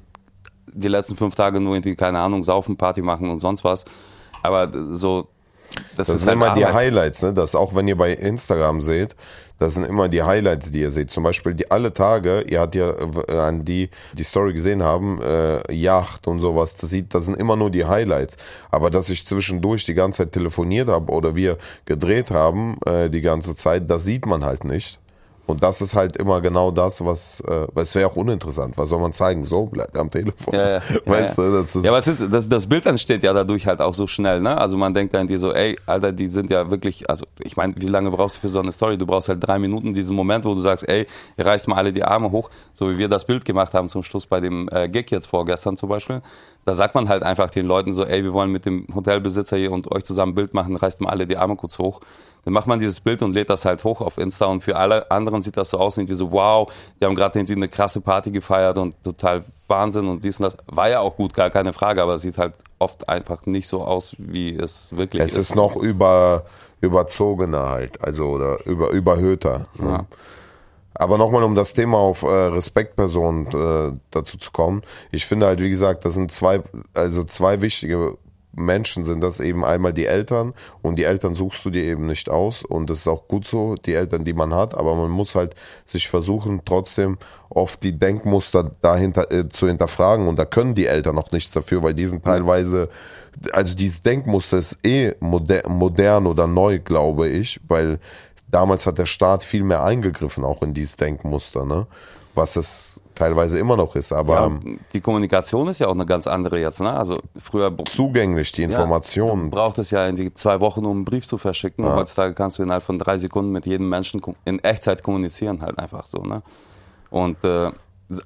die letzten fünf Tage nur irgendwie, keine Ahnung, saufen, Party machen und sonst was. Aber so, das, Das ist sind halt immer die Arbeit. Highlights, ne? Das auch wenn ihr bei Instagram seht, das sind immer die Highlights, die ihr seht. Zum Beispiel die alle Tage, ihr habt ja äh, an die die Story gesehen haben, äh, Yacht und sowas. Das sieht, das sind immer nur die Highlights. Aber dass ich zwischendurch die ganze Zeit telefoniert habe oder wir gedreht haben äh, die ganze Zeit, das sieht man halt nicht. Und das ist halt immer genau das, was, äh, es wäre auch uninteressant. Was soll man zeigen? So, bleibt am Telefon. Ja, ja. Weißt ja, du, das ist. ja, aber es ist, das, das Bild entsteht ja dadurch halt auch so schnell, ne? Also man denkt dann dir so, ey, Alter, die sind ja wirklich, also ich meine, wie lange brauchst du für so eine Story? Du brauchst halt drei Minuten, diesen Moment, wo du sagst, ey, reißt mal alle die Arme hoch, so wie wir das Bild gemacht haben zum Schluss bei dem äh, Gig jetzt vorgestern zum Beispiel. Da sagt man halt einfach den Leuten so, ey, wir wollen mit dem Hotelbesitzer hier und euch zusammen ein Bild machen, reißt mal alle die Arme kurz hoch. Dann macht man dieses Bild und lädt das halt hoch auf Insta und für alle anderen sieht das so aus, irgendwie so, wow, die haben gerade eine krasse Party gefeiert und total Wahnsinn und dies und das. War ja auch gut, gar keine Frage, aber es sieht halt oft einfach nicht so aus, wie es wirklich Es ist. ist noch über, überzogener halt, also oder über, überhöhter. Ne? Aber nochmal, um das Thema auf äh, Respektpersonen äh, dazu zu kommen. Ich finde halt, wie gesagt, das sind zwei, also zwei wichtige Menschen sind das eben einmal die Eltern und die Eltern suchst du dir eben nicht aus und das ist auch gut so, die Eltern, die man hat, aber man muss halt sich versuchen, trotzdem oft die Denkmuster dahinter äh, zu hinterfragen und da können die Eltern noch nichts dafür, weil die sind teilweise, also dieses Denkmuster ist eh moder modern oder neu, glaube ich, weil damals hat der Staat viel mehr eingegriffen, auch in dieses Denkmuster, ne? Was es teilweise immer noch ist, aber Ja, ähm, die Kommunikation ist ja auch eine ganz andere jetzt. Ne? Also früher zugänglich, die Informationen. braucht es ja in die zwei Wochen, um einen Brief zu verschicken. Und heutzutage kannst du innerhalb von drei Sekunden mit jedem Menschen in Echtzeit kommunizieren, halt einfach so. Ne? Und äh,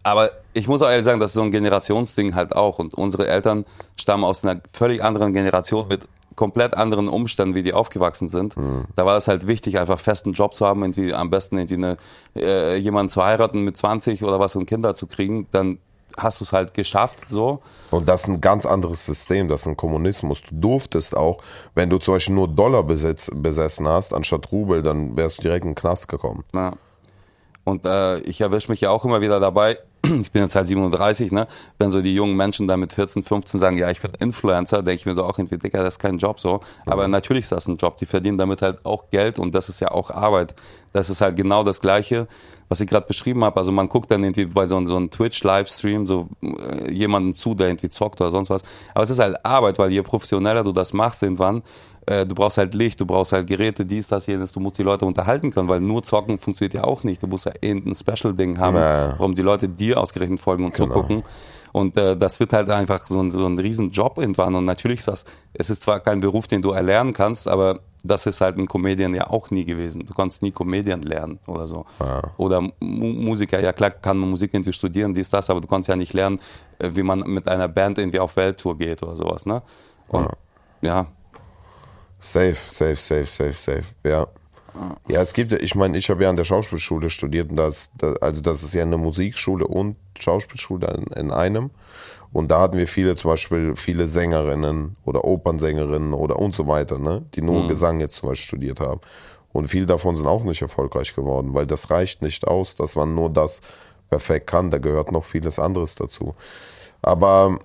aber ich muss auch ehrlich sagen, das ist so ein Generationsding halt auch. Und unsere Eltern stammen aus einer völlig anderen Generation mit komplett anderen Umständen, wie die aufgewachsen sind. Da war es halt wichtig, einfach festen Job zu haben, irgendwie am besten irgendwie eine, äh, jemanden zu heiraten mit 20 oder was und Kinder zu kriegen. Dann hast du es halt geschafft, so. Und das ist ein ganz anderes System, das ist ein Kommunismus. Du durftest auch, wenn du zum Beispiel nur Dollar besitz, besessen hast, anstatt Rubel, dann wärst du direkt in den Knast gekommen. Ja. Und äh, ich erwische mich ja auch immer wieder dabei, ich bin jetzt halt 37, ne? Wenn so die jungen Menschen da mit 14, 15 sagen, ja, ich bin Influencer, denke ich mir so auch irgendwie, Dicker, das ist kein Job so. Aber natürlich ist das ein Job. Die verdienen damit halt auch Geld und das ist ja auch Arbeit. Das ist halt genau das Gleiche, was ich gerade beschrieben habe. Also man guckt dann irgendwie bei so, einem- so einem Twitch-Livestream so äh, jemanden zu, der irgendwie zockt oder sonst was. Aber es ist halt Arbeit, weil je professioneller du das machst irgendwann, äh, du brauchst halt Licht, du brauchst halt Geräte, dies, das, jenes, du musst die Leute unterhalten können, weil nur zocken funktioniert ja auch nicht. Du musst ja irgendein Special-Ding haben, Ja. warum die Leute dir ausgerechnet folgen und Genau. zugucken. Und äh, das wird halt einfach so ein, so ein Riesen-Job irgendwann. Und natürlich ist das, es ist zwar kein Beruf, den du erlernen kannst, aber das ist halt ein Comedian ja auch nie gewesen. Du kannst nie Comedian lernen oder so. Oder Mu Musiker, ja klar kann man Musik irgendwie studieren, dies, das, aber du kannst ja nicht lernen, äh, wie man mit einer Band irgendwie auf Welttour geht oder sowas, ne? Und ja, Safe, safe, safe, safe, safe, ja. Ja, es gibt, ich meine, ich habe ja an der Schauspielschule studiert und das, das, also das ist ja eine Musikschule und Schauspielschule in, in einem. Und da hatten wir viele, zum Beispiel viele Sängerinnen oder Opernsängerinnen oder und so weiter, ne, die nur Gesang jetzt zum Beispiel studiert haben. Und viele davon sind auch nicht erfolgreich geworden, weil das reicht nicht aus, dass man nur das perfekt kann. Da gehört noch vieles anderes dazu. Aber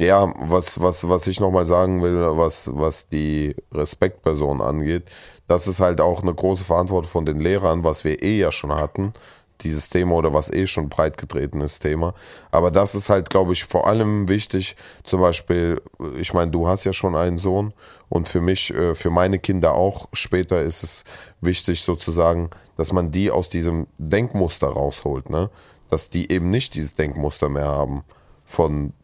ja, was, was, was ich nochmal sagen will, was, was die Respektperson angeht, das ist halt auch eine große Verantwortung von den Lehrern, was wir eh ja schon hatten, dieses Thema oder was eh schon breit getreten ist Thema. Aber das ist halt, glaube ich, vor allem wichtig, zum Beispiel, ich meine, du hast ja schon einen Sohn und für mich, äh, für meine Kinder auch, später ist es wichtig sozusagen, dass man die aus diesem Denkmuster rausholt, ne? Dass die eben nicht dieses Denkmuster mehr haben von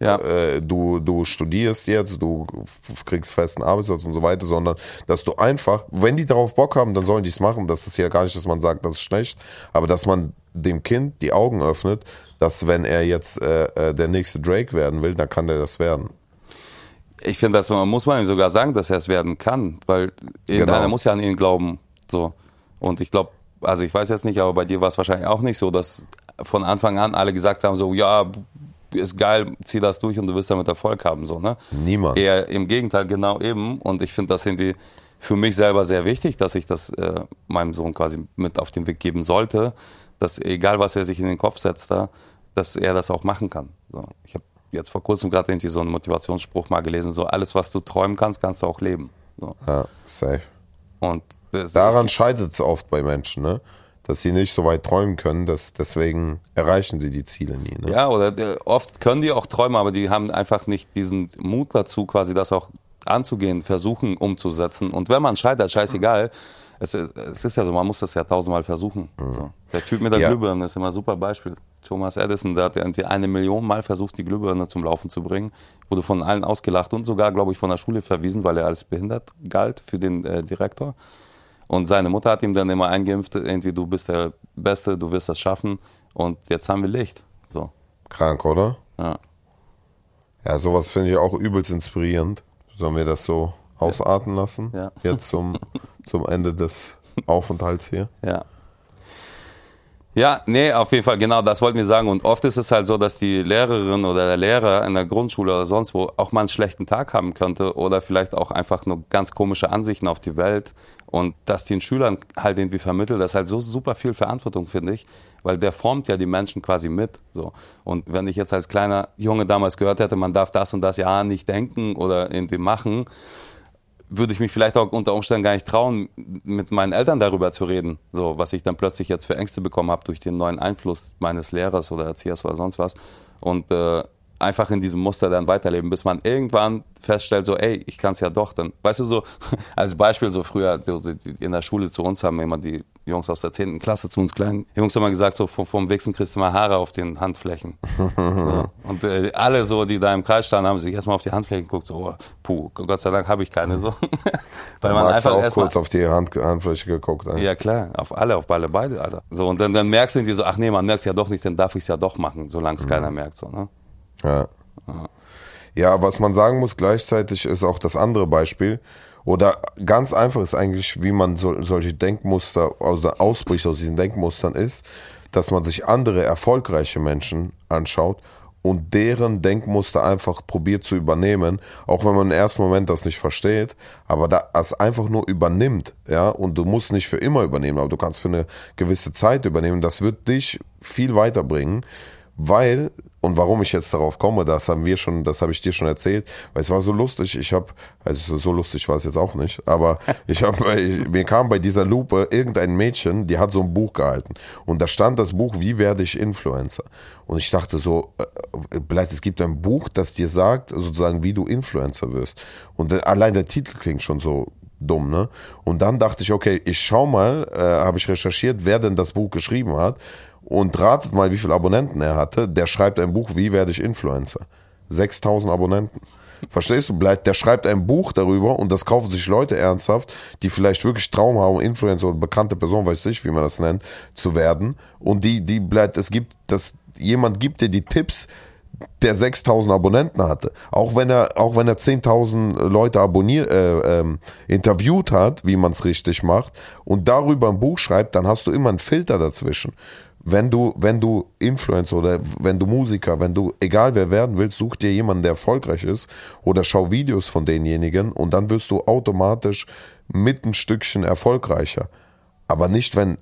ja. äh, du, du studierst jetzt, du kriegst festen Arbeitsplatz und so weiter, sondern dass du einfach, wenn die darauf Bock haben, dann sollen die es machen. Das ist ja gar nicht, dass man sagt, das ist schlecht, aber dass man dem Kind die Augen öffnet, dass wenn er jetzt äh, äh, der nächste Drake werden will, dann kann er das werden. Ich finde, das muss man ihm sogar sagen, dass er es werden kann, weil irgendeiner Genau. muss ja an ihn glauben. So. Und ich glaube, also ich weiß jetzt nicht, aber bei dir war es wahrscheinlich auch nicht so, dass von Anfang an alle gesagt haben, so, ja, ist geil, zieh das durch und du wirst damit Erfolg haben, so, ne? Niemand. Eher im Gegenteil, genau eben. Und ich finde das irgendwie für mich selber sehr wichtig, dass ich das äh, meinem Sohn quasi mit auf den Weg geben sollte, dass egal was er sich in den Kopf setzt da, dass er das auch machen kann. So. Ich habe jetzt vor kurzem gerade irgendwie so einen Motivationsspruch mal gelesen, so alles, was du träumen kannst, kannst du auch leben. So. Ja, safe. Und das, Daran scheitert es oft bei Menschen, ne? Dass sie nicht so weit träumen können, dass deswegen erreichen sie die Ziele nie. Ne? Ja, oder äh, oft können die auch träumen, aber die haben einfach nicht diesen Mut dazu, quasi das auch anzugehen, versuchen umzusetzen. Und wenn man scheitert, scheißegal. Es, es ist ja so, man muss das ja tausendmal versuchen. So. Der Typ mit der Ja. Glühbirne ist immer ein super Beispiel. Thomas Edison, der hat ja irgendwie eine Million Mal versucht, die Glühbirne zum Laufen zu bringen, wurde von allen ausgelacht und sogar, glaube ich, von der Schule verwiesen, weil er als behindert galt für den äh, Direktor. Und seine Mutter hat ihm dann immer eingeimpft, irgendwie du bist der Beste, du wirst das schaffen. Und jetzt haben wir Licht. So, Krank, oder? ja. Ja, sowas finde ich auch übelst inspirierend. Sollen wir das so ausarten lassen? Ja. Jetzt zum, zum Ende des Aufenthalts hier. Ja. Ja, nee, auf jeden Fall, genau, das wollten wir sagen. Und oft ist es halt so, dass die Lehrerin oder der Lehrer in der Grundschule oder sonst wo auch mal einen schlechten Tag haben könnte oder vielleicht auch einfach nur ganz komische Ansichten auf die Welt. Und dass den Schülern halt irgendwie vermittelt, das ist halt so super viel Verantwortung, finde ich, weil der formt ja die Menschen quasi mit. So. Und wenn ich jetzt als kleiner Junge damals gehört hätte, man darf das und das ja nicht denken oder irgendwie machen, würde ich mich vielleicht auch unter Umständen gar nicht trauen, mit meinen Eltern darüber zu reden. So, was ich dann plötzlich jetzt für Ängste bekommen habe durch den neuen Einfluss meines Lehrers oder Erziehers oder sonst was. Und äh, einfach in diesem Muster dann weiterleben, bis man irgendwann feststellt, so, ey, ich kann es ja doch. Dann, weißt du, so als Beispiel, so früher so, in der Schule zu uns haben immer die Jungs aus der 10. Klasse zu uns kleinen Jungs haben immer gesagt, so vom, vom Wichsen kriegst du mal Haare auf den Handflächen. so. Und äh, alle so, die da im Kreis standen, haben sich erstmal auf die Handflächen geguckt, so, oh, puh, Gott sei Dank habe ich keine so. Weil man einfach auch kurz auf die Hand, Handfläche geguckt. Ey. Ja klar, auf alle, auf alle beide, Alter. So, und dann, dann merkst du irgendwie so, ach nee, man merkt es ja doch nicht, dann darf ich es ja doch machen, solange es mhm. keiner merkt. So, ne? Ja. Ja, was man sagen muss gleichzeitig ist auch das andere Beispiel. Oder ganz einfach ist eigentlich, wie man so, solche Denkmuster, also ausbricht aus diesen Denkmustern ist, dass man sich andere erfolgreiche Menschen anschaut und deren Denkmuster einfach probiert zu übernehmen, auch wenn man im ersten Moment das nicht versteht, aber das einfach nur übernimmt, ja, und du musst nicht für immer übernehmen, aber du kannst für eine gewisse Zeit übernehmen, das wird dich viel weiterbringen, weil und warum ich jetzt darauf komme, das haben wir schon, das habe ich dir schon erzählt, weil es war so lustig. Ich habe, also so lustig war es jetzt auch nicht, aber ich habe, mir kam bei dieser Lupe irgendein Mädchen, die hat so ein Buch gehalten und da stand das Buch, wie werde ich Influencer? Und ich dachte so, äh, vielleicht es gibt ein Buch, das dir sagt, sozusagen, wie du Influencer wirst. Und allein der Titel klingt schon so dumm, ne? Und dann dachte ich, okay, ich schau mal, äh, habe ich recherchiert, wer denn das Buch geschrieben hat und ratet mal, wie viele Abonnenten er hatte. Der schreibt ein Buch, wie werde ich Influencer? 6000 Abonnenten. Verstehst du? Der schreibt ein Buch darüber und das kaufen sich Leute ernsthaft, die vielleicht wirklich Traum haben, Influencer oder bekannte Person, weiß ich, wie man das nennt, zu werden. Und die, die bleibt, es gibt, das, jemand gibt dir die Tipps, der 6000 Abonnenten hatte. Auch wenn er, auch wenn er 10.000 Leute abonniert, äh, ähm, interviewt hat, wie man es richtig macht, und darüber ein Buch schreibt, dann hast du immer einen Filter dazwischen wenn du, wenn du Influencer oder wenn du Musiker, wenn du, egal wer werden willst, such dir jemanden, der erfolgreich ist oder schau Videos von denjenigen und dann wirst du automatisch mit ein Stückchen erfolgreicher. Aber nicht, wenn,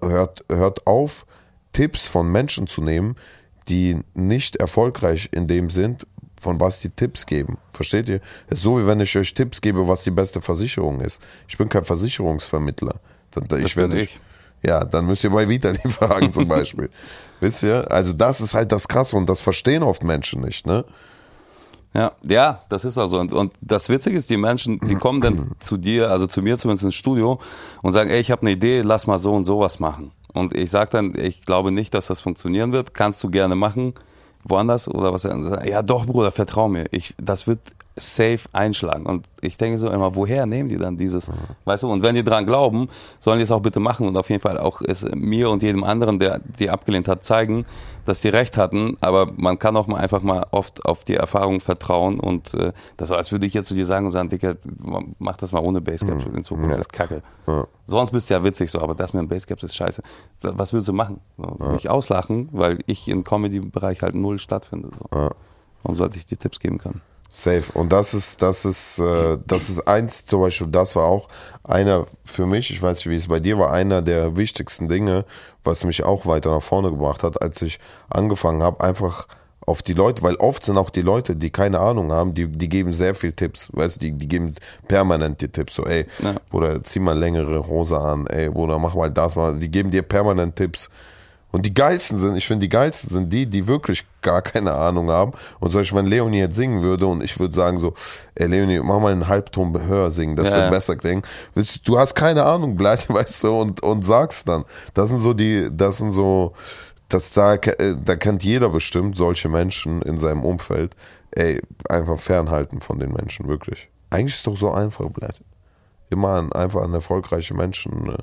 hört, hört auf, Tipps von Menschen zu nehmen, die nicht erfolgreich in dem sind, von was die Tipps geben. Versteht ihr? Es ist so, wie wenn ich euch Tipps gebe, was die beste Versicherung ist. Ich bin kein Versicherungsvermittler. Ich das werde ich. Ja, dann müsst ihr bei Vitali fragen zum Beispiel. Wisst ihr? Also das ist halt das Krasse und das verstehen oft Menschen nicht, ne? Ja, ja, das ist auch so. Und, und das Witzige ist, die Menschen, die kommen dann zu dir, also zu mir zumindest ins Studio und sagen, ey, ich habe eine Idee, lass mal so und sowas machen. Und ich sage dann, ich glaube nicht, dass das funktionieren wird. Kannst du gerne machen, woanders oder was? Ja, doch, Bruder, vertrau mir. Ich, das wird safe einschlagen. Und ich denke so immer, woher nehmen die dann dieses, weißt du, und wenn die dran glauben, sollen die es auch bitte machen und auf jeden Fall auch es mir und jedem anderen, der die abgelehnt hat, zeigen, dass sie recht hatten, aber man kann auch mal einfach mal oft auf die Erfahrung vertrauen und äh, das war, als würde ich jetzt zu dir sagen und sagen, Dicker, mach das mal ohne Basecap mhm. in Zukunft, ja. das ist kacke. Ja. Sonst bist du ja witzig so, aber das mit dem Basecap ist scheiße. Was würdest du machen? So, ja. Mich auslachen, weil ich im Comedy-Bereich halt null stattfinde. So. Warum sollte ich dir Tipps geben können? Safe. Und das ist, das ist, äh, das ist eins, zum Beispiel, das war auch einer für mich, ich weiß nicht, wie es bei dir war, einer der wichtigsten Dinge, was mich auch weiter nach vorne gebracht hat, als ich angefangen habe, einfach auf die Leute, weil oft sind auch die Leute, die keine Ahnung haben, die, die geben sehr viel Tipps, weißt du, die, die geben permanent die Tipps, so ey, ja. Bruder, zieh mal längere Hose an, ey, Bruder, mach mal das mal, die geben dir permanent Tipps und die geilsten sind, ich finde, die geilsten sind die, die wirklich gar keine Ahnung haben. Und zum Beispiel, wenn Leonie jetzt singen würde und ich würde sagen so, ey Leonie, mach mal einen Halbton höher singen, das ja, wird besser klingen. Du hast keine Ahnung, gleich, weißt du, und, und sagst dann. Das sind so die, das sind so, das da, äh, da kennt jeder bestimmt solche Menschen in seinem Umfeld. Ey, einfach fernhalten von den Menschen, wirklich. Eigentlich ist es doch so einfach, bleibt. Immer an, einfach an erfolgreiche Menschen.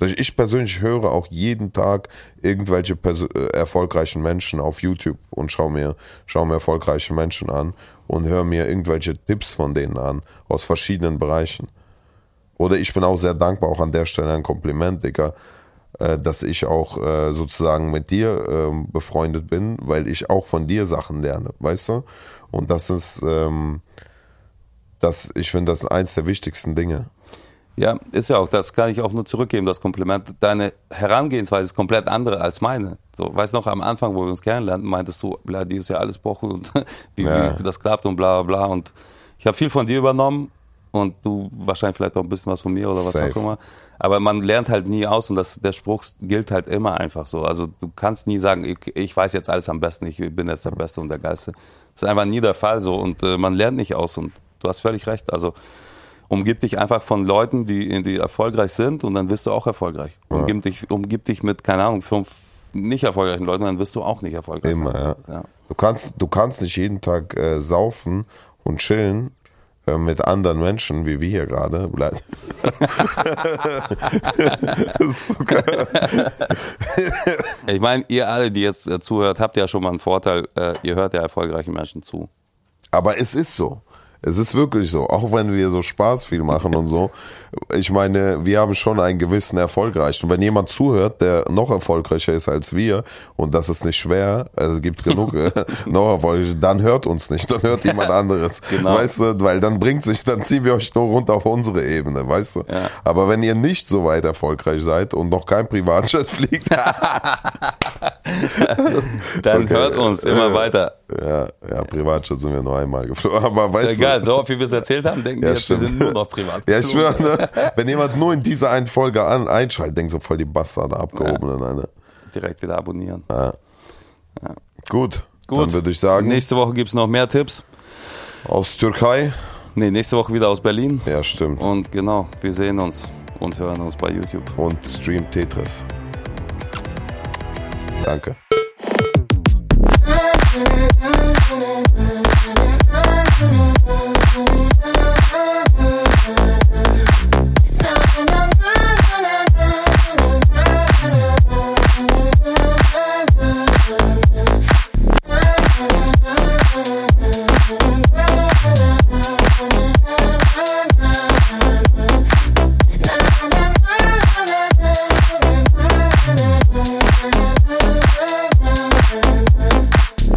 Ich persönlich höre auch jeden Tag irgendwelche äh, erfolgreichen Menschen auf YouTube und schaue mir, schau mir erfolgreiche Menschen an und höre mir irgendwelche Tipps von denen an aus verschiedenen Bereichen. Oder ich bin auch sehr dankbar, auch an der Stelle ein Kompliment, Digga, äh, dass ich auch äh, sozusagen mit dir ähm, befreundet bin, weil ich auch von dir Sachen lerne, weißt du? Und das ist, ähm, das, ich finde, das ist eins der wichtigsten Dinge. Ja, ist ja auch, das kann ich auch nur zurückgeben, das Kompliment. Deine Herangehensweise ist komplett andere als meine. So, weißt du noch, am Anfang, wo wir uns kennenlernten, meintest du, bla, die ist ja alles Boche und wie, Ja. wie das klappt und bla bla bla. Und ich habe viel von dir übernommen und du wahrscheinlich vielleicht auch ein bisschen was von mir oder was Safe. auch immer. Aber man lernt halt nie aus und das, der Spruch gilt halt immer einfach so. Also du kannst nie sagen, ich, ich weiß jetzt alles am besten, ich bin jetzt der Beste und der Geilste. Das ist einfach nie der Fall so und äh, man lernt nicht aus und du hast völlig recht. Also umgib dich einfach von Leuten, die, die erfolgreich sind und dann wirst du auch erfolgreich. Umgib, dich, umgib dich mit, keine Ahnung, fünf nicht erfolgreichen Leuten, dann wirst du auch nicht erfolgreich Immer, sein. ja. ja. Du kannst, du kannst nicht jeden Tag äh, saufen und chillen äh, mit anderen Menschen, wie wir hier gerade. Ich meine, ihr alle, die jetzt äh, zuhört, habt ja schon mal einen Vorteil, äh, ihr hört ja erfolgreichen Menschen zu. Aber es ist so. Es ist wirklich so. Auch wenn wir so Spaß viel machen und so. Ich meine, wir haben schon einen gewissen Erfolg erreicht. Und wenn jemand zuhört, der noch erfolgreicher ist als wir, und das ist nicht schwer, also es gibt genug äh, noch erfolgreiche, dann hört uns nicht, dann hört jemand anderes. Genau. Weißt du, weil dann bringt sich, dann ziehen wir euch nur runter auf unsere Ebene, weißt du? Ja. Aber wenn ihr nicht so weit erfolgreich seid und noch kein Privatjet fliegt, Dann Okay. hört uns immer weiter. ja, ja, Privatjet sind wir nur einmal geflogen. Aber Ist weißt ja du, egal, so wie wir es erzählt haben, denken Ja, wir jetzt, wir sind nur noch privat. Ja, ich schwöre, ne? wenn jemand nur in dieser einen Folge an, einschaltet, denkt so voll die Bastarde abgehobenen. Ne? Direkt wieder abonnieren. Gut, Gut. dann würde ich sagen, Nächste Woche gibt es noch mehr Tipps. aus Türkei. Nee, nächste Woche wieder aus Berlin. Ja, stimmt. Und genau, wir sehen uns und hören uns bei YouTube. Und Stream Tetris. Danke.